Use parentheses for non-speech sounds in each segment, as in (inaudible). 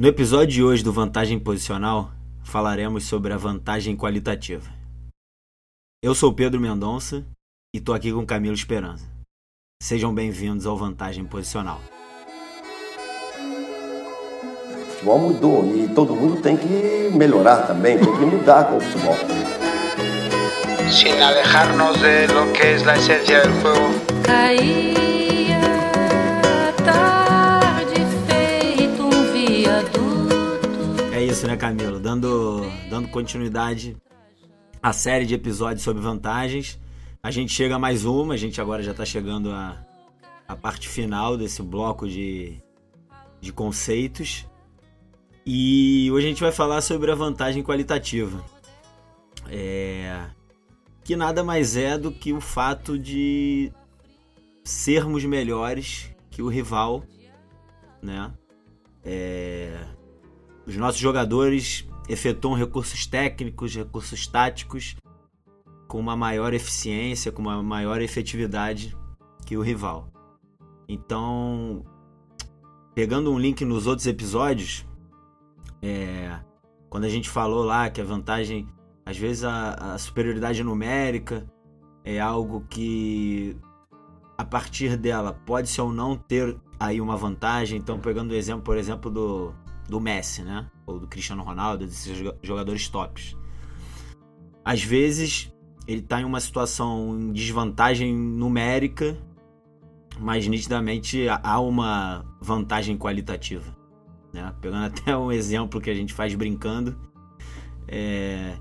No episódio de hoje do Vantagem Posicional, falaremos sobre a vantagem qualitativa. Eu sou Pedro Mendonça e estou aqui com Camilo Esperança. Sejam bem-vindos ao Vantagem Posicional. O futebol mudou e todo mundo tem que melhorar também, tem que mudar com o futebol. Sin alejarnos de lo que es la esencia del juego. Caía isso, né, Camilo? Dando, dando continuidade à série de episódios sobre vantagens. A gente chega a mais uma, a gente agora já está chegando à, à parte final desse bloco de, de conceitos. E hoje a gente vai falar sobre a vantagem qualitativa. É, que nada mais é do que o fato de sermos melhores que o rival, né? É, os nossos jogadores efetuam recursos técnicos, recursos táticos com uma maior eficiência, com uma maior efetividade que o rival. Então, pegando um link nos outros episódios, é, quando a gente falou lá que a vantagem, às vezes a, a superioridade numérica é algo que a partir dela pode-se ou não ter aí uma vantagem. Então, pegando o exemplo, por exemplo, do, do Messi, né? Ou do Cristiano Ronaldo, desses jogadores tops. Às vezes ele está em uma situação em desvantagem numérica, mas nitidamente há uma vantagem qualitativa. Né? Pegando (laughs) até um exemplo que a gente faz brincando, é,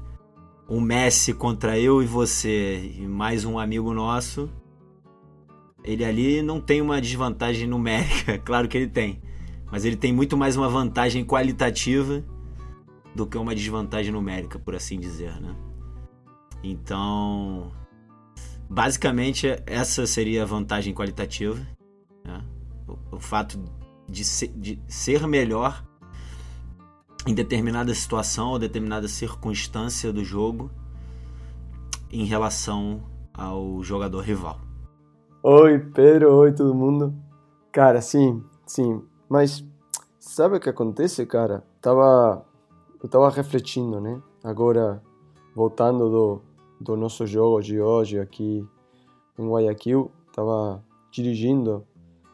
um Messi contra eu e você e mais um amigo nosso, ele ali não tem uma desvantagem numérica, (laughs) claro que ele tem, mas ele tem muito mais uma vantagem qualitativa do que uma desvantagem numérica, por assim dizer, né? Então, basicamente essa seria a vantagem qualitativa, né? o, o, fato de de ser melhor em determinada situação ou determinada circunstância do jogo em relação ao jogador rival. Oi, Pedro, oi todo mundo. Cara, sim, sim, mas sabe o que acontece, cara? Tava eu tava refletindo, né? Agora voltando do do nosso jogo de hoje aqui em Guayaquil, tava dirigindo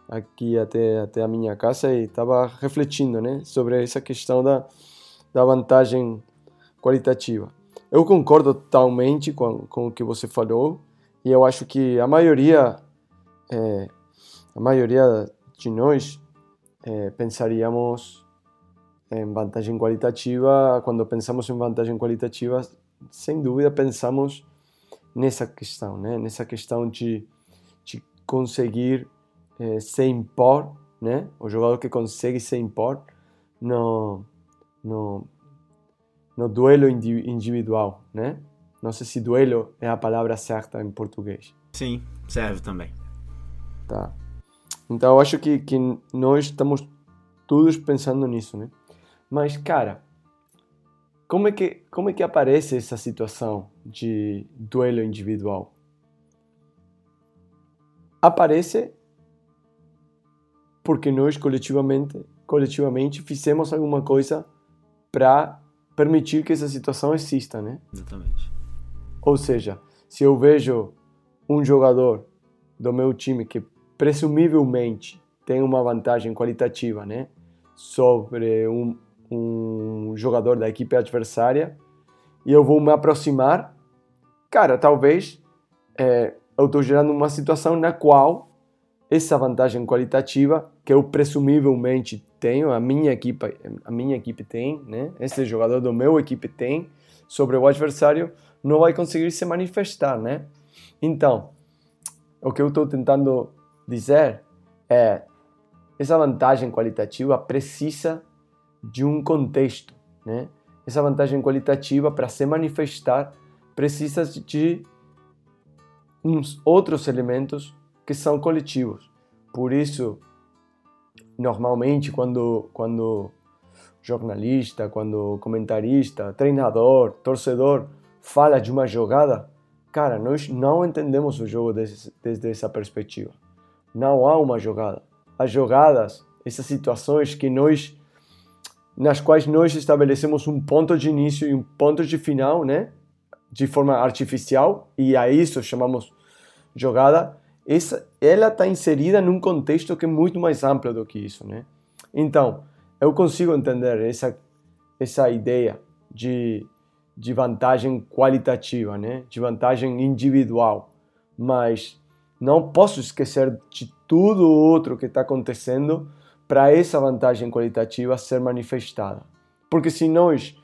aqui até até a minha casa e tava refletindo, né, sobre essa questão da da vantagem qualitativa. Eu concordo totalmente com, com o que você falou e eu acho que a maioria é, a maioria de nós é, pensaríamos em vantagem qualitativa quando pensamos em vantagem qualitativa sem dúvida pensamos nessa questão né nessa questão de, de conseguir é, se impor né o jogador que consegue se impor no no, no duelo individual, né? Não sei se duelo é a palavra certa em português. Sim, serve também. Tá. Então acho que, que nós estamos todos pensando nisso, né? Mas, cara, como é que, como é que aparece essa situação de duelo individual? Aparece porque nós coletivamente, coletivamente fizemos alguma coisa para permitir que essa situação exista, né? Exatamente. Ou seja, se eu vejo um jogador do meu time que presumivelmente tem uma vantagem qualitativa, né, sobre um, um jogador da equipe adversária, e eu vou me aproximar, cara, talvez é, eu estou gerando uma situação na qual essa vantagem qualitativa que eu presumivelmente tenho, a minha equipe, a minha equipe tem, né? Esse jogador do meu equipe tem sobre o adversário não vai conseguir se manifestar, né? Então, o que eu estou tentando dizer é essa vantagem qualitativa precisa de um contexto, né? Essa vantagem qualitativa para se manifestar precisa de uns outros elementos que são coletivos. Por isso, normalmente quando quando jornalista, quando comentarista, treinador, torcedor fala de uma jogada, cara, nós não entendemos o jogo desde, desde essa perspectiva. Não há uma jogada. As jogadas, essas situações que nós nas quais nós estabelecemos um ponto de início e um ponto de final, né? De forma artificial, e a isso chamamos jogada. Essa, ela está inserida num contexto que é muito mais amplo do que isso, né? Então, eu consigo entender essa, essa ideia de, de vantagem qualitativa, né? De vantagem individual, mas não posso esquecer de tudo outro que está acontecendo para essa vantagem qualitativa ser manifestada. Porque se nós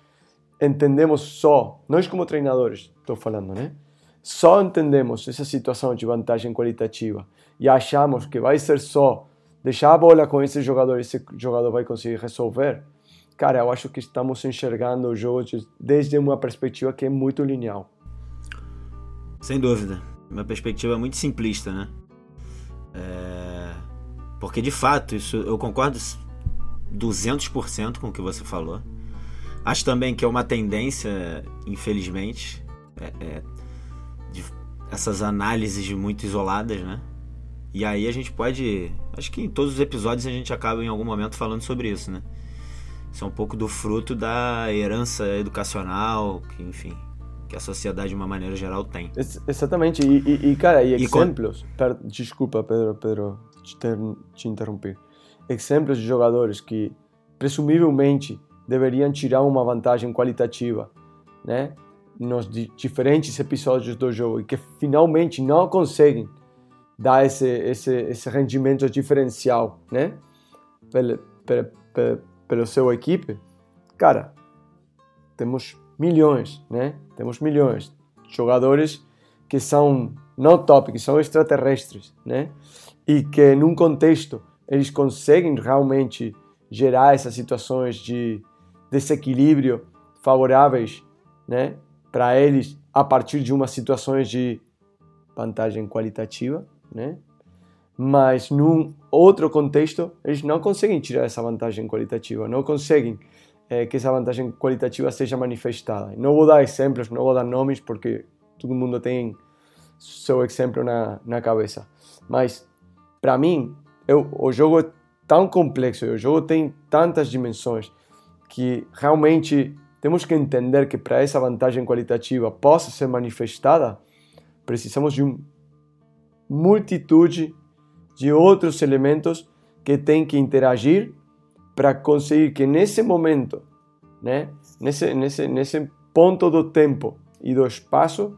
entendemos só, nós como treinadores, estou falando, né? Só entendemos essa situação de vantagem qualitativa e achamos que vai ser só deixar a bola com esse jogador, esse jogador vai conseguir resolver. Cara, eu acho que estamos enxergando o jogo desde uma perspectiva que é muito linear. Sem dúvida. Uma perspectiva muito simplista, né? É porque de fato, isso eu concordo 200% com o que você falou. Acho também que é uma tendência, infelizmente, é, é, de, essas análises muito isoladas, né? E aí a gente pode. Acho que em todos os episódios a gente acaba em algum momento falando sobre isso, né? Isso é um pouco do fruto da herança educacional, que, enfim, que a sociedade de uma maneira geral tem. Exatamente. E, e, e cara, e, e exemplos. Per, desculpa, Pedro, Pedro, te, ter, te interromper. Exemplos de jogadores que presumivelmente deveriam tirar uma vantagem qualitativa, né? Nos diferentes episódios do jogo e que finalmente não conseguem dar esse esse esse rendimento diferencial, né? Pelo, pelo, pelo, pelo seu equipe, cara, temos milhões, né? Temos milhões de jogadores que são não top, que são extraterrestres, né? e que num contexto eles conseguem realmente gerar essas situações de desequilíbrio favoráveis, né, para eles a partir de umas situações de vantagem qualitativa, né? Mas num outro contexto eles não conseguem tirar essa vantagem qualitativa, não conseguem é, que essa vantagem qualitativa seja manifestada. Não vou dar exemplos, não vou dar nomes porque todo mundo tem seu exemplo na, na cabeça, mas para mim, eu, o jogo é tão complexo, o jogo tem tantas dimensões que realmente temos que entender que para essa vantagem qualitativa possa ser manifestada, precisamos de uma multitude de outros elementos que têm que interagir para conseguir que nesse momento, né, nesse, nesse, nesse ponto do tempo e do espaço,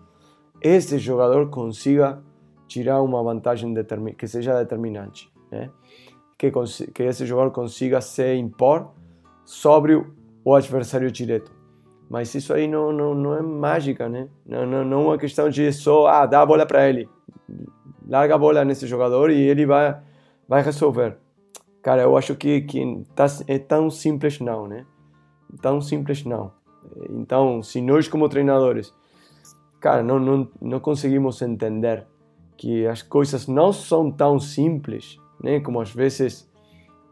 esse jogador consiga tirar uma vantagem que seja determinante, né? que, que esse jogador consiga se impor sobre o adversário direto. Mas isso aí não, não, não é mágica, né? Não, não, não é uma questão de só ah, dar a bola para ele, larga a bola nesse jogador e ele vai, vai resolver. Cara, eu acho que, que tá, é tão simples não, né? Tão simples não. Então, se nós como treinadores, cara, não, não, não conseguimos entender que as coisas não são tão simples, né, como às vezes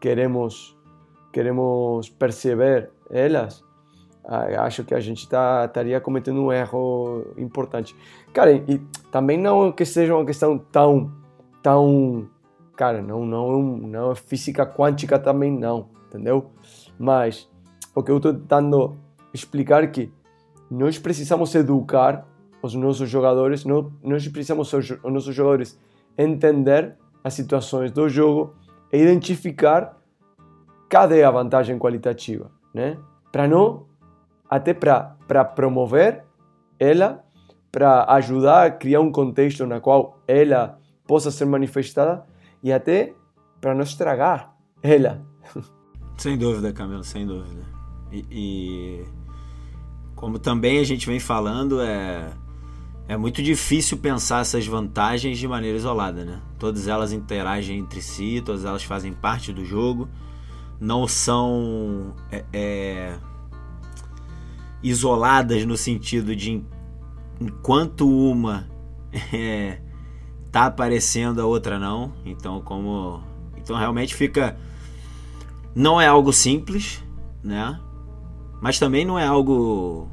queremos queremos perceber elas, acho que a gente tá, estaria cometendo um erro importante. Cara, e também não que seja uma questão tão tão cara, não não não é física quântica também não, entendeu? Mas o que eu estou tentando explicar é que nós precisamos educar os nossos jogadores, nós precisamos os nossos jogadores entender as situações do jogo e identificar cadê a vantagem qualitativa, né? Para não até para promover ela, para ajudar a criar um contexto na qual ela possa ser manifestada e até para não estragar ela. Sem dúvida, Camilo, sem dúvida. E, e como também a gente vem falando, é é muito difícil pensar essas vantagens de maneira isolada, né? Todas elas interagem entre si, todas elas fazem parte do jogo, não são é, é, isoladas no sentido de enquanto uma (laughs) é, tá aparecendo a outra não. Então como então realmente fica não é algo simples, né? Mas também não é algo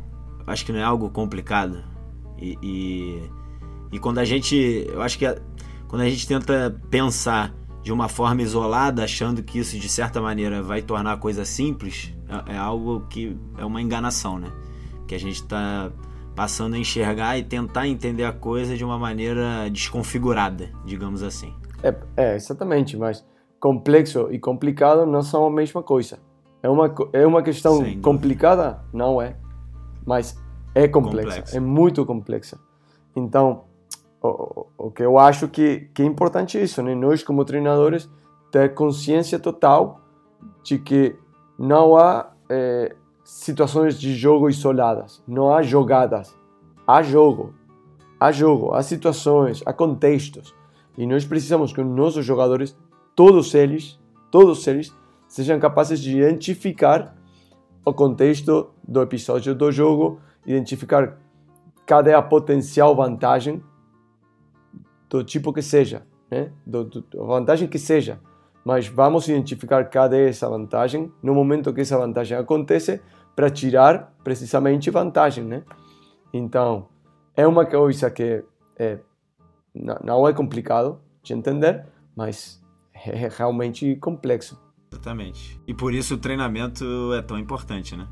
acho que não é algo complicado e, e, e, quando a gente. Eu acho que a, quando a gente tenta pensar de uma forma isolada, achando que isso de certa maneira vai tornar a coisa simples, é, é algo que é uma enganação, né? Que a gente está passando a enxergar e tentar entender a coisa de uma maneira desconfigurada, digamos assim. É, é exatamente, mas complexo e complicado não são a mesma coisa. É uma, é uma questão complicada? Não é. Mas é complexa, complexa. é muito complexa. Então, o, o que eu acho que, que é importante isso, né? Nós, como treinadores, ter consciência total de que não há é, situações de jogo isoladas, não há jogadas, há jogo, há jogo, há situações, há contextos. E nós precisamos que os nossos jogadores, todos eles, todos eles, sejam capazes de identificar o contexto do episódio do jogo, identificar cada é a potencial vantagem do tipo que seja, né? do, do, vantagem que seja, mas vamos identificar cada essa vantagem no momento que essa vantagem acontece para tirar precisamente vantagem, né? Então, é uma coisa que é, não é complicado de entender, mas é realmente complexo. Exatamente. E por isso o treinamento é tão importante, né?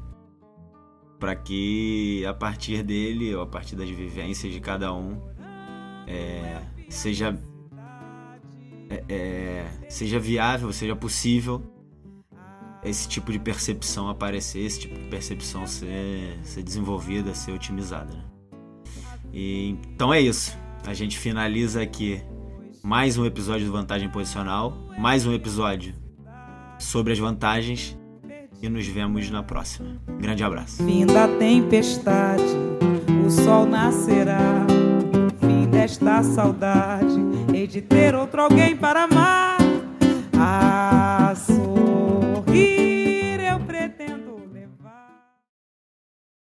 Para que a partir dele, ou a partir das vivências de cada um, é, seja é, é, seja viável, seja possível esse tipo de percepção aparecer, esse tipo de percepção ser, ser desenvolvida, ser otimizada. Né? E, então é isso. A gente finaliza aqui mais um episódio do Vantagem Posicional, mais um episódio sobre as vantagens e nos vemos na próxima. Grande abraço. Fim da tempestade, o sol nascerá. Fim desta saudade, de ter outro alguém para amar.